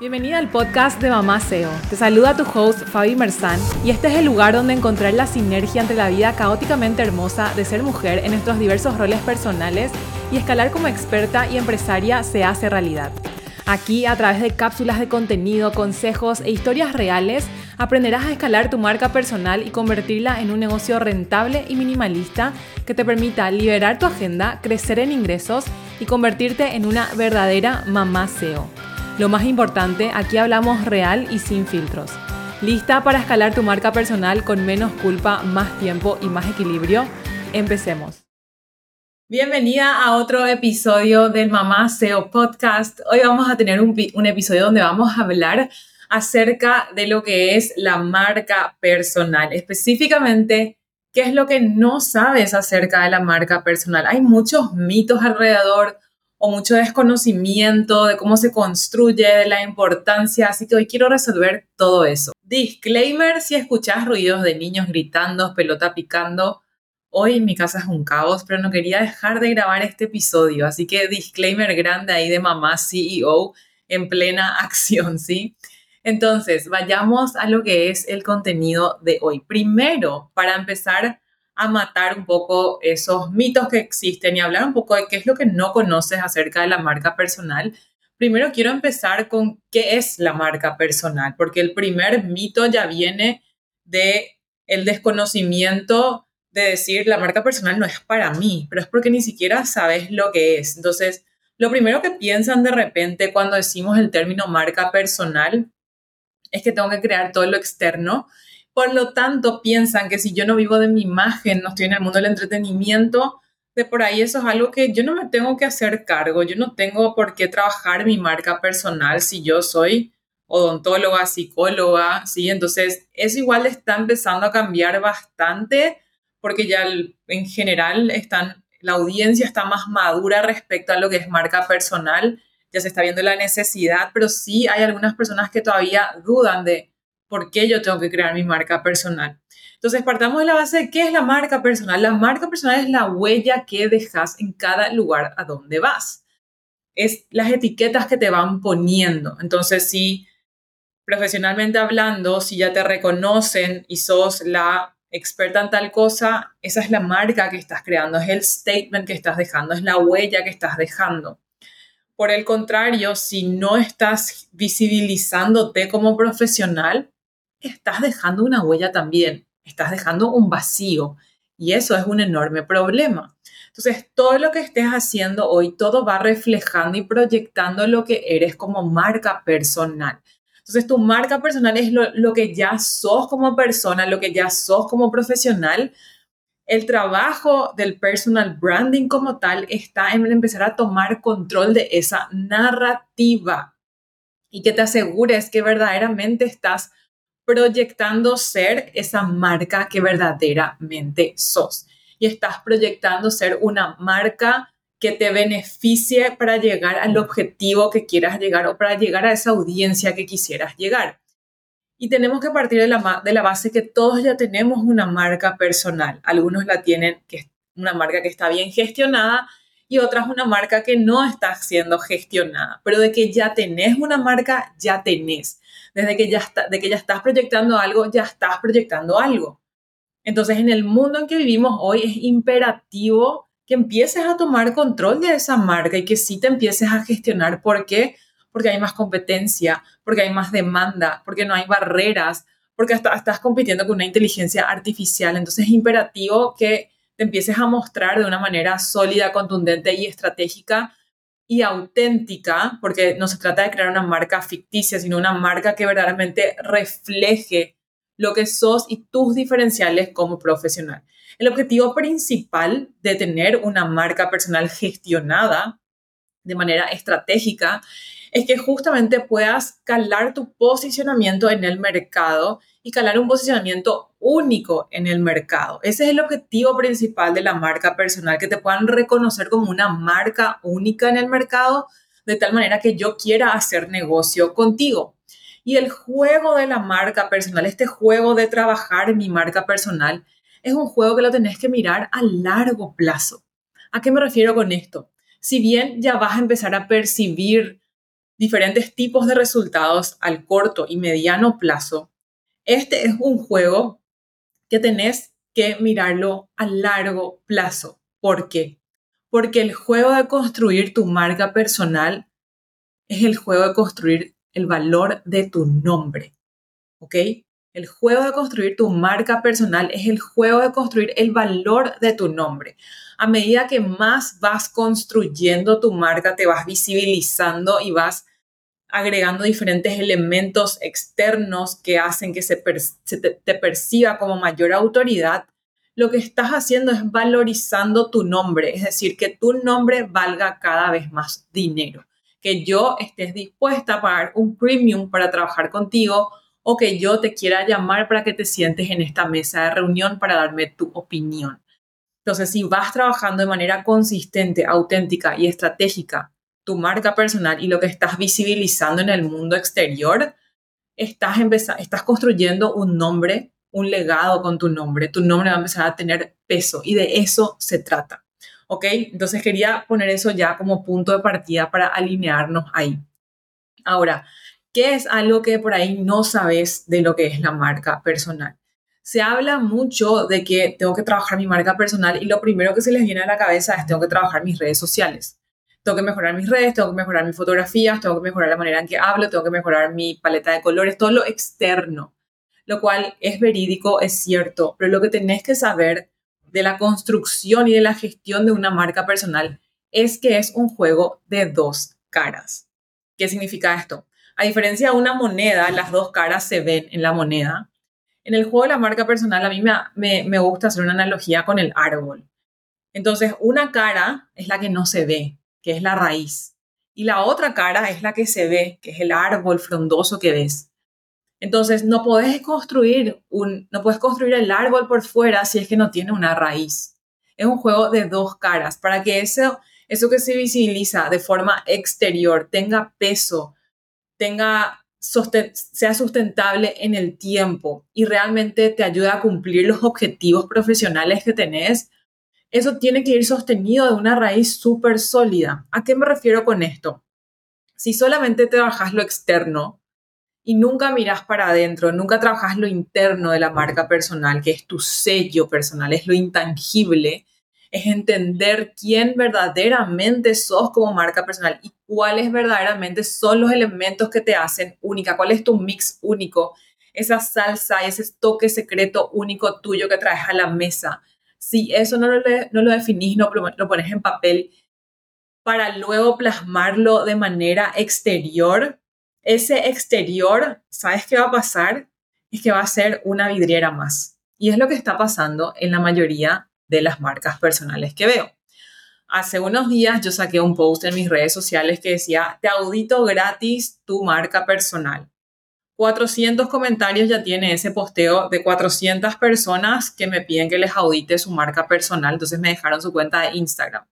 Bienvenida al podcast de Mamá SEO. Te saluda tu host Fabi Merzán y este es el lugar donde encontrar la sinergia entre la vida caóticamente hermosa de ser mujer en nuestros diversos roles personales y escalar como experta y empresaria se hace realidad. Aquí, a través de cápsulas de contenido, consejos e historias reales, aprenderás a escalar tu marca personal y convertirla en un negocio rentable y minimalista que te permita liberar tu agenda, crecer en ingresos y convertirte en una verdadera mamá SEO. Lo más importante, aquí hablamos real y sin filtros. ¿Lista para escalar tu marca personal con menos culpa, más tiempo y más equilibrio? Empecemos. Bienvenida a otro episodio del Mamá SEO Podcast. Hoy vamos a tener un, un, episodio donde vamos a hablar acerca de lo que es la marca personal. Específicamente, ¿qué es lo que no sabes acerca de la marca personal? Hay muchos mitos alrededor, o mucho desconocimiento de cómo se construye, de la importancia, así que hoy quiero resolver todo eso. Disclaimer, si escuchas ruidos de niños gritando, pelota picando, hoy mi casa es un caos, pero no quería dejar de grabar este episodio, así que disclaimer grande ahí de mamá CEO en plena acción, ¿sí? Entonces, vayamos a lo que es el contenido de hoy. Primero, para empezar, a matar un poco esos mitos que existen y hablar un poco de qué es lo que no conoces acerca de la marca personal. Primero quiero empezar con qué es la marca personal, porque el primer mito ya viene de el desconocimiento de decir la marca personal no es para mí, pero es porque ni siquiera sabes lo que es. Entonces, lo primero que piensan de repente cuando decimos el término marca personal es que tengo que crear todo lo externo por lo tanto, piensan que si yo no vivo de mi imagen, no estoy en el mundo del entretenimiento, de por ahí eso es algo que yo no me tengo que hacer cargo. Yo no tengo por qué trabajar mi marca personal si yo soy odontóloga, psicóloga, ¿sí? Entonces, eso igual está empezando a cambiar bastante porque ya en general están, la audiencia está más madura respecto a lo que es marca personal, ya se está viendo la necesidad, pero sí hay algunas personas que todavía dudan de, ¿por qué yo tengo que crear mi marca personal? Entonces, partamos de la base de qué es la marca personal. La marca personal es la huella que dejas en cada lugar a donde vas. Es las etiquetas que te van poniendo. Entonces, si profesionalmente hablando, si ya te reconocen y sos la experta en tal cosa, esa es la marca que estás creando, es el statement que estás dejando, es la huella que estás dejando. Por el contrario, si no estás visibilizándote como profesional, estás dejando una huella también, estás dejando un vacío y eso es un enorme problema. Entonces, todo lo que estés haciendo hoy, todo va reflejando y proyectando lo que eres como marca personal. Entonces, tu marca personal es lo, que ya sos como persona, lo que ya sos como profesional. El trabajo del personal branding como tal está en empezar a tomar control de esa narrativa y que te asegures que verdaderamente estás proyectando ser esa marca que verdaderamente sos. Y estás proyectando ser una marca que te beneficie para llegar al objetivo que quieras llegar o para llegar a esa audiencia que quisieras llegar. Y tenemos que partir de la, de la base que todos ya tenemos una marca personal. Algunos la tienen, que es una marca que está bien gestionada, y otras una marca que no está siendo gestionada. Pero de que ya tenés una marca, ya tenés desde que ya, está, de que ya estás proyectando algo, ya estás proyectando algo. Entonces, en el mundo en que vivimos hoy es imperativo que empieces a tomar control de esa marca y que sí te empieces a gestionar. ¿Por qué? Porque hay más competencia, porque hay más demanda, porque no hay barreras, porque hasta estás compitiendo con una inteligencia artificial. Entonces es imperativo que te empieces a mostrar de una manera sólida, contundente y estratégica y auténtica, porque no se trata de crear una marca ficticia, sino una marca que verdaderamente refleje lo que sos y tus diferenciales como profesional. El objetivo principal de tener una marca personal gestionada de manera estratégica es que justamente puedas calar tu posicionamiento en el mercado y calar un posicionamiento único en el mercado. Ese es el objetivo principal de la marca personal, que te puedan reconocer como una marca única en el mercado, de tal manera que yo quiera hacer negocio contigo. Y el juego de la marca personal, este juego de trabajar mi marca personal, es un juego que lo tenés que mirar a largo plazo. ¿A qué me refiero con esto? Si bien ya vas a empezar a percibir diferentes tipos de resultados al corto y mediano plazo, este es un juego que tenés que mirarlo a largo plazo. ¿Por qué? Porque el juego de construir tu marca personal es el juego de construir el valor de tu nombre. ¿Ok? El juego de construir tu marca personal es el juego de construir el valor de tu nombre. A medida que más vas construyendo tu marca, te vas visibilizando y vas agregando diferentes elementos externos que hacen que se, te, perciba como mayor autoridad, lo que estás haciendo es valorizando tu nombre, es decir, que tu nombre valga cada vez más dinero, que yo estés dispuesta a pagar un premium para trabajar contigo o que yo te quiera llamar para que te sientes en esta mesa de reunión para darme tu opinión. Entonces, si vas trabajando de manera consistente, auténtica y estratégica tu marca personal y lo que estás visibilizando en el mundo exterior, estás, estás construyendo un nombre, un legado con tu nombre. Tu nombre va a empezar a tener peso y de eso se trata. ¿Ok? Entonces quería poner eso ya como punto de partida para alinearnos ahí. Ahora, ¿Qué es algo que por ahí no sabes de lo que es la marca personal? Se habla mucho de que tengo que trabajar mi marca personal y lo primero que se les viene a la cabeza es tengo que trabajar mis redes sociales. Tengo que mejorar mis redes, tengo que mejorar mis fotografías, tengo que mejorar la manera en que hablo, tengo que mejorar mi paleta de colores, todo lo externo. Lo cual es verídico, es cierto, pero lo que tenés que saber de la construcción y de la gestión de una marca personal es que es un juego de dos caras. ¿Qué significa esto? A diferencia de una moneda, las dos caras se ven en la moneda. En el juego de la marca personal, a mí me, me, gusta hacer una analogía con el árbol. Entonces, una cara es la que no se ve, que es la raíz. Y la otra cara es la que se ve, que es el árbol frondoso que ves. Entonces, no puedes construir un, no puedes construir el árbol por fuera si es que no tiene una raíz. Es un juego de dos caras. Para que eso, eso que se visibiliza de forma exterior tenga peso, tenga, sea sustentable en el tiempo y realmente te ayuda a cumplir los objetivos profesionales que tenés, eso tiene que ir sostenido de una raíz súper sólida. ¿A qué me refiero con esto? Si solamente trabajas lo externo y nunca miras para adentro, nunca trabajas lo interno de la marca personal, que es tu sello personal, es lo intangible, es entender quién verdaderamente sos como marca personal y cuáles verdaderamente son los elementos que te hacen única, cuál es tu mix único, esa salsa, ese toque secreto único tuyo que traes a la mesa. Si eso no lo, no lo definís, no lo pones en papel para luego plasmarlo de manera exterior, ese exterior, ¿sabes qué va a pasar? Es que va a ser una vidriera más. Y es lo que está pasando en la mayoría de las marcas personales que veo. Hace unos días yo saqué un post en mis redes sociales que decía, te audito gratis tu marca personal. 400 comentarios ya tiene ese posteo de 400 personas que me piden que les audite su marca personal, entonces me dejaron su cuenta de Instagram.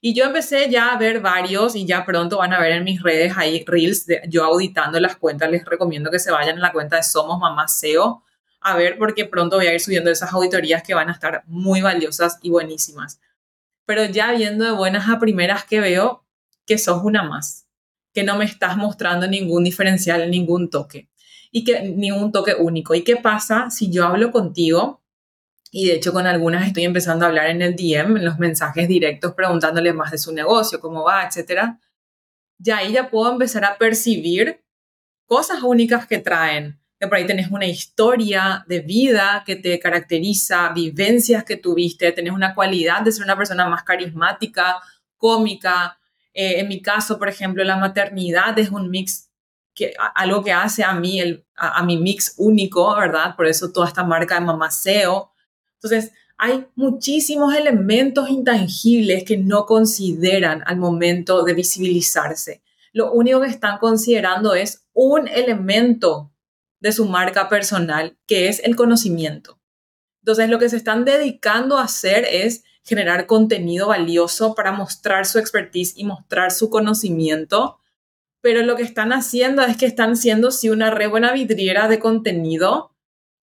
Y yo empecé ya a ver varios y ya pronto van a ver en mis redes ahí reels de yo auditando las cuentas. Les recomiendo que se vayan a la cuenta de Somos Mamá SEO a ver porque pronto voy a ir subiendo esas auditorías que van a estar muy valiosas y buenísimas. Pero ya viendo de buenas a primeras que veo que sos una más, que no me estás mostrando ningún diferencial, ningún toque y que ningún toque único. ¿Y qué pasa si yo hablo contigo? Y de hecho con algunas estoy empezando a hablar en el DM, en los mensajes directos, preguntándole más de su negocio, cómo va, etcétera. Ya ahí ya puedo empezar a percibir cosas únicas que traen, que por ahí tenés una historia de vida que te caracteriza, vivencias que tuviste, tenés una cualidad de ser una persona más carismática, cómica. Eh, en mi caso, por ejemplo, la maternidad es un mix, que, algo que hace a mí, el, a, mi mix único, ¿verdad? Por eso toda esta marca de mamaceo. Entonces, hay muchísimos elementos intangibles que no consideran al momento de visibilizarse. Lo único que están considerando es un elemento de su marca personal, que es el conocimiento. Entonces, lo que se están dedicando a hacer es generar contenido valioso para mostrar su expertise y mostrar su conocimiento, pero lo que están haciendo es que están siendo sí una re buena vidriera de contenido,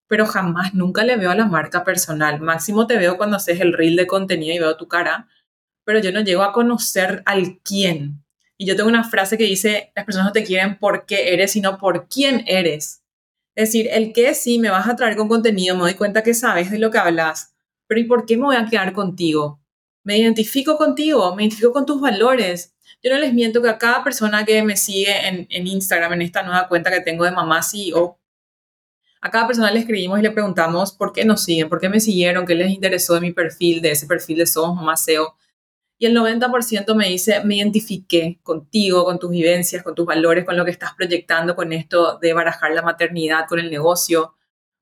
pero jamás nunca le veo a la marca personal. Máximo te veo cuando haces el reel de contenido y veo tu cara, pero yo no llego a conocer al quién. Y yo tengo una frase que dice, las personas no te quieren por qué eres, sino por quién eres. Es decir, el que sí me vas a traer con contenido, me doy cuenta que sabes de lo que hablas, pero ¿y por qué me voy a quedar contigo? Me identifico contigo, me identifico con tus valores. Yo no les miento que a cada persona que me sigue en, en Instagram, en esta nueva cuenta que tengo de Mamá CEO, a cada persona le escribimos y le preguntamos por qué nos siguen, por qué me siguieron, qué les interesó de mi perfil, de ese perfil de Somos Mamá SEO. Y el 90% me dice, me identifiqué contigo, con tus vivencias, con tus valores, con lo que estás proyectando con esto de barajar la maternidad, con el negocio.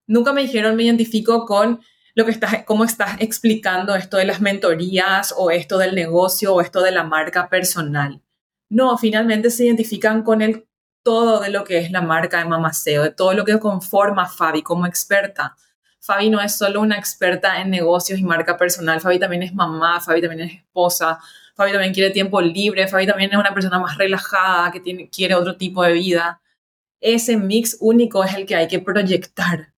Nunca me dijeron, me identifico con lo que estás, cómo estás explicando esto de las mentorías o esto del negocio o esto de la marca personal. No, finalmente se identifican con el todo de lo que es la marca de Mamaceo, de todo lo que conforma a Fabi como experta. Fabi no es solo una experta en negocios y marca personal, Fabi también es mamá, Fabi también es esposa, Fabi también quiere tiempo libre, Fabi también es una persona más relajada, que tiene, quiere otro tipo de vida. Ese mix único es el que hay que proyectar.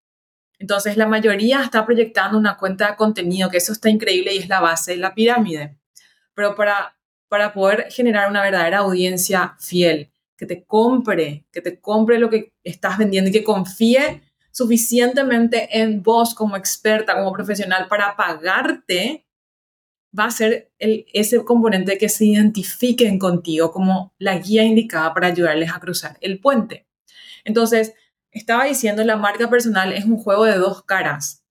Entonces, la mayoría está proyectando una cuenta de contenido, que eso está increíble y es la base de la pirámide. Pero para, para poder generar una verdadera audiencia fiel, que te compre, que te compre lo que estás vendiendo y que confíe suficientemente en vos como experta, como profesional para pagarte, va a ser el, ese componente que se identifiquen contigo como la guía indicada para ayudarles a cruzar el puente. Entonces, estaba diciendo, la marca personal es un juego de dos caras.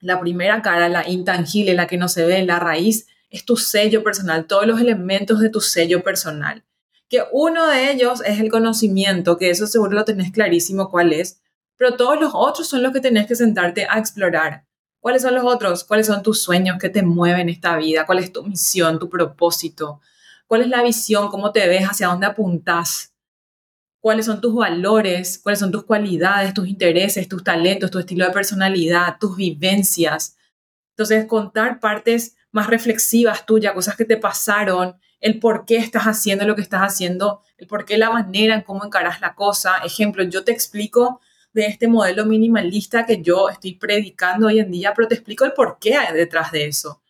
La primera cara, la intangible, la que no se ve, la raíz, es tu sello personal, todos los elementos de tu sello personal. Que uno de ellos es el conocimiento, que eso seguro lo tenés clarísimo cuál es, pero todos los otros son los que tenés que sentarte a explorar. ¿Cuáles son los otros? ¿Cuáles son tus sueños que te mueven esta vida? ¿Cuál es tu misión, tu propósito? ¿Cuál es la visión? ¿Cómo te ves? ¿Hacia dónde apuntás? ¿Cuáles son tus valores? ¿Cuáles son tus cualidades, tus intereses, tus talentos, tu estilo de personalidad, tus vivencias? Entonces, contar partes más reflexivas tuyas, cosas que te pasaron, el por qué estás haciendo lo que estás haciendo, el por qué la manera en cómo encarás la cosa. Ejemplo, yo te explico de este modelo minimalista que yo estoy predicando hoy en día, pero te explico el por qué hay detrás de eso.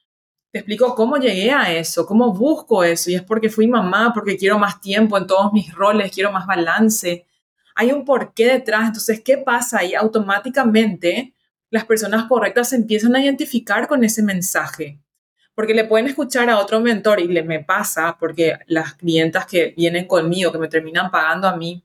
Te explico cómo llegué a eso, cómo busco eso, y es porque fui mamá, porque quiero más tiempo en todos mis roles, quiero más balance. Hay un porqué detrás, entonces, ¿qué pasa ahí? Automáticamente las personas correctas se empiezan a identificar con ese mensaje, porque le pueden escuchar a otro mentor y le me pasa, porque las clientas que vienen conmigo, que me terminan pagando a mí,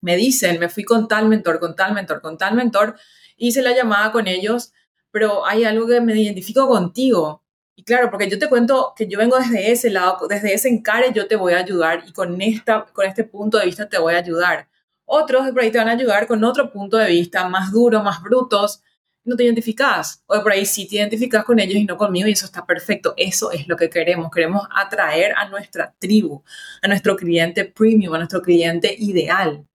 me dicen, me fui con tal mentor, con tal mentor, con tal mentor, hice la llamada con ellos, pero hay algo que me identifico contigo. Y claro, porque yo te cuento que yo vengo desde ese lado, desde ese encare yo te voy a ayudar y con, esta, con este punto de vista te voy a ayudar. Otros de por ahí te van a ayudar con otro punto de vista, más duro, más brutos. No te identificas. O de por ahí sí te identificas con ellos y no conmigo y eso está perfecto. Eso es lo que queremos. Queremos atraer a nuestra tribu, a nuestro cliente premium, a nuestro cliente ideal.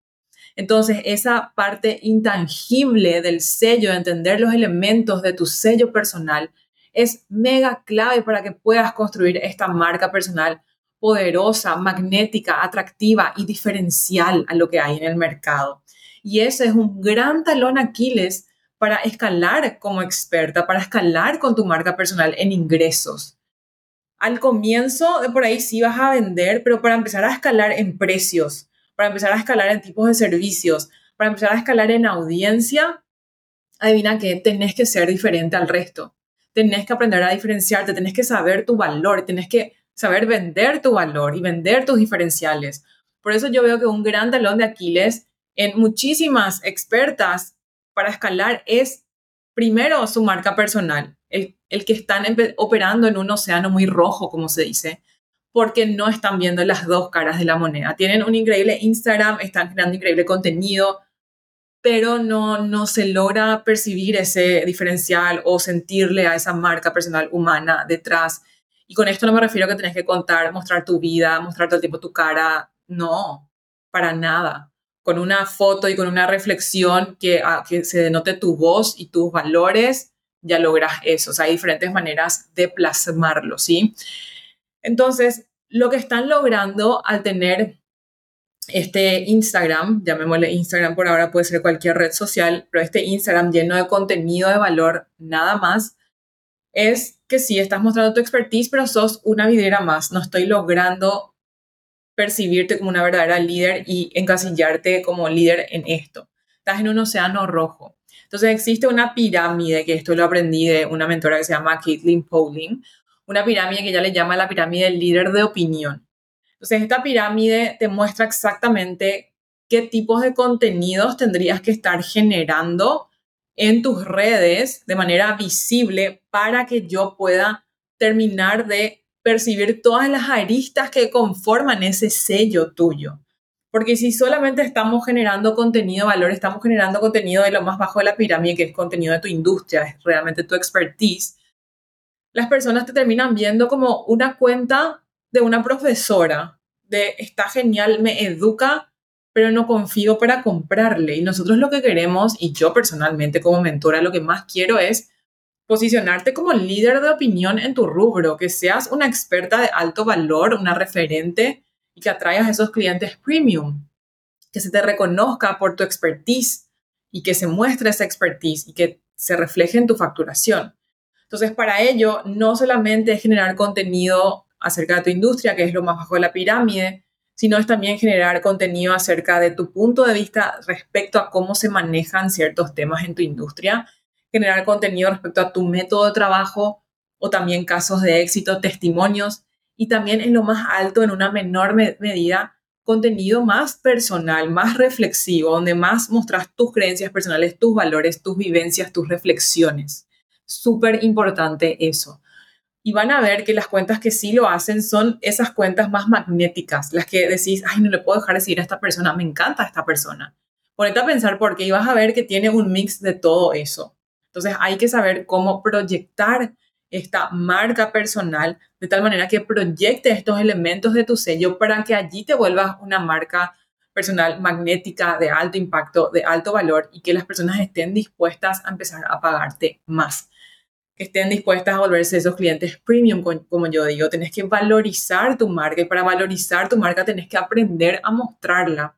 Entonces, esa parte intangible del sello, de entender los elementos de tu sello personal, es mega clave para que puedas construir esta marca personal poderosa, magnética, atractiva y diferencial a lo que hay en el mercado. Y ese es un gran talón Aquiles para escalar como experta, para escalar con tu marca personal en ingresos. Al comienzo, de por ahí sí vas a vender, pero para empezar a escalar en precios, para empezar a escalar en tipos de servicios, para empezar a escalar en audiencia, adivina que tenés que ser diferente al resto. Tenés que aprender a diferenciarte, tenés que saber tu valor, tenés que saber vender tu valor y vender tus diferenciales. Por eso yo veo que un gran talón de Aquiles en muchísimas expertas para escalar es primero su marca personal, el, el que están operando en un océano muy rojo, como se dice, porque no están viendo las dos caras de la moneda. Tienen un increíble Instagram, están creando increíble contenido, pero no, no se logra percibir ese diferencial o sentirle a esa marca personal humana detrás. Y con esto no me refiero a que tenés que contar, mostrar tu vida, mostrar todo el tiempo tu cara. No, para nada. Con una foto y con una reflexión que, ah, que se denote tu voz y tus valores, ya logras eso. O sea, hay diferentes maneras de plasmarlo, ¿sí? Entonces, lo que están logrando al tener este Instagram, llamémosle Instagram por ahora, puede ser cualquier red social, pero este Instagram lleno de contenido de valor nada más, es que sí, estás mostrando tu expertise, pero sos una videra más. No estoy logrando percibirte como una verdadera líder y encasillarte como líder en esto. Estás en un océano rojo. Entonces existe una pirámide, que esto lo aprendí de una mentora que se llama Caitlin Powling, una pirámide que ella le llama la pirámide del líder de opinión. Entonces esta pirámide te muestra exactamente qué tipos de contenidos tendrías que estar generando en tus redes de manera visible para que yo pueda terminar de percibir todas las aristas que conforman ese sello tuyo. Porque si solamente estamos generando contenido de valor, estamos generando contenido de lo más bajo de la pirámide, que es contenido de tu industria, es realmente tu expertise, las personas te terminan viendo como una cuenta de una profesora, de está genial, me educa, pero no confío para comprarle. Y nosotros lo que queremos, y yo personalmente como mentora, lo que más quiero es posicionarte como líder de opinión en tu rubro, que seas una experta de alto valor, una referente y que atraigas a esos clientes premium, que se te reconozca por tu expertise y que se muestre esa expertise y que se refleje en tu facturación. Entonces, para ello, no solamente es generar contenido acerca de tu industria, que es lo más bajo de la pirámide, sino es también generar contenido acerca de tu punto de vista respecto a cómo se manejan ciertos temas en tu industria generar contenido respecto a tu método de trabajo o también casos de éxito, testimonios y también en lo más alto, en una menor medida, contenido más personal, más reflexivo, donde más mostras tus creencias personales, tus valores, tus vivencias, tus reflexiones. Súper importante eso. Y van a ver que las cuentas que sí lo hacen son esas cuentas más magnéticas, las que decís, ay, no le puedo dejar de seguir a esta persona, me encanta esta persona. Ponete a pensar por qué y vas a ver que tiene un mix de todo eso. Entonces hay que saber cómo proyectar esta marca personal de tal manera que proyecte estos elementos de tu sello para que allí te vuelvas una marca personal magnética de alto impacto, de alto valor y que las personas estén dispuestas a empezar a pagarte más, que estén dispuestas a volverse esos clientes premium, como yo digo, tenés que valorizar tu marca y para valorizar tu marca tenés que aprender a mostrarla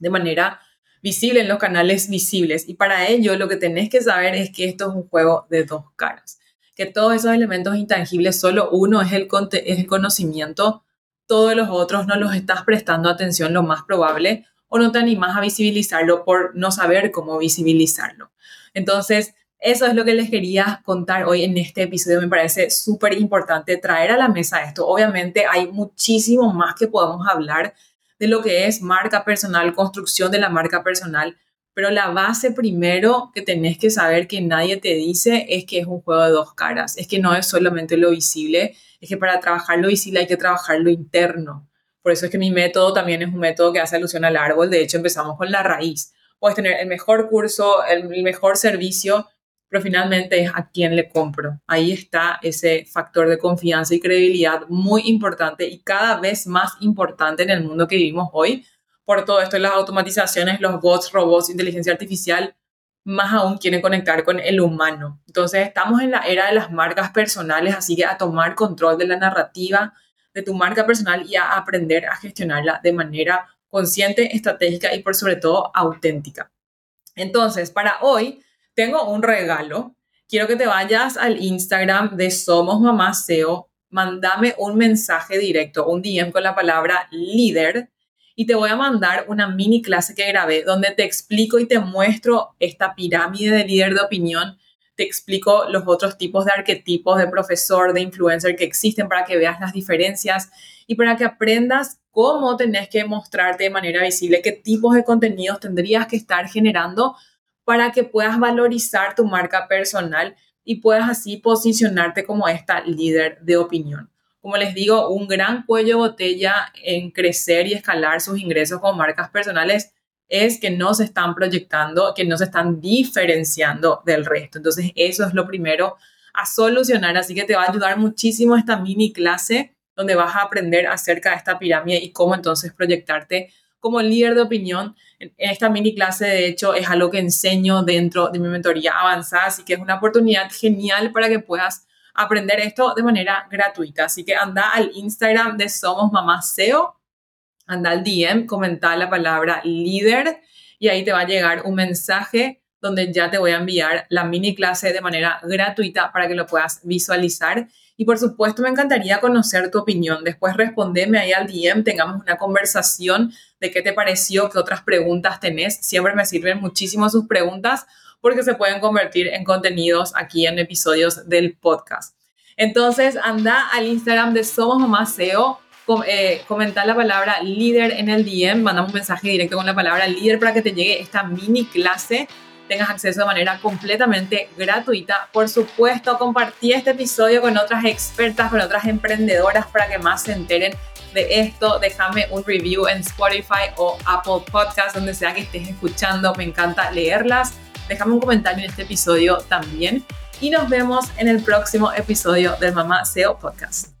de manera visible en los canales visibles. Y para ello lo que tenés que saber es que esto es un juego de dos caras. Que todos esos elementos intangibles, solo uno es el, es el conocimiento, todos los otros no los estás prestando atención lo más probable o no te animas a visibilizarlo por no saber cómo visibilizarlo. Entonces, eso es lo que les quería contar hoy en este episodio. Me parece súper importante traer a la mesa esto. Obviamente hay muchísimo más que podemos hablar de lo que es marca personal, construcción de la marca personal, pero la base primero que tenés que saber que nadie te dice es que es un juego de dos caras, es que no es solamente lo visible, es que para trabajar lo visible hay que trabajar lo interno. Por eso es que mi método también es un método que hace alusión al árbol, de hecho empezamos con la raíz. Puedes tener el mejor curso, el mejor servicio, pero finalmente es a quién le compro. Ahí está ese factor de confianza y credibilidad muy importante y cada vez más importante en el mundo que vivimos hoy. Por todo esto, las automatizaciones, los bots, robots, inteligencia artificial, más aún quieren conectar con el humano. Entonces, estamos en la era de las marcas personales, así que a tomar control de la narrativa de tu marca personal y a aprender a gestionarla de manera consciente, estratégica y por sobre todo auténtica. Entonces, para hoy tengo un regalo. Quiero que te vayas al Instagram de Somos Mamá SEO, mándame un mensaje directo, un DM con la palabra líder y te voy a mandar una mini clase que grabé donde te explico y te muestro esta pirámide de líder de opinión. Te explico los otros tipos de arquetipos de profesor, de influencer que existen para que veas las diferencias y para que aprendas cómo tenés que mostrarte de manera visible, qué tipos de contenidos tendrías que estar generando para que puedas valorizar tu marca personal y puedas así posicionarte como esta líder de opinión. Como les digo, un gran cuello botella en crecer y escalar sus ingresos con marcas personales es que no se están proyectando, que no se están diferenciando del resto. Entonces, eso es lo primero a solucionar. Así que te va a ayudar muchísimo esta mini clase donde vas a aprender acerca de esta pirámide y cómo entonces proyectarte como líder de opinión. En esta mini clase, de hecho, es algo que enseño dentro de mi mentoría avanzada, así que es una oportunidad genial para que puedas aprender esto de manera gratuita. Así que anda al Instagram de Somos Mamá SEO, anda al DM, comenta la palabra líder y ahí te va a llegar un mensaje donde ya te voy a enviar la mini clase de manera gratuita para que lo puedas visualizar Y por supuesto, me encantaría conocer tu opinión. Después respondeme ahí al DM, tengamos una conversación de qué te pareció, qué otras preguntas tenés. Siempre me sirven muchísimo sus preguntas porque se pueden convertir en contenidos aquí en episodios del podcast. Entonces, anda al Instagram de Somos Mamá SEO, eh, comentar la palabra líder en el DM, mandamos un mensaje directo con la palabra líder para que te llegue esta mini clase tengas acceso de manera completamente gratuita. Por supuesto, compartí este episodio con otras expertas, con otras emprendedoras para que más se enteren de esto. Déjame un review en Spotify o Apple Podcast, donde sea que estés escuchando. Me encanta leerlas. Déjame un comentario en este episodio también. Y nos vemos en el próximo episodio del Mamá SEO Podcast.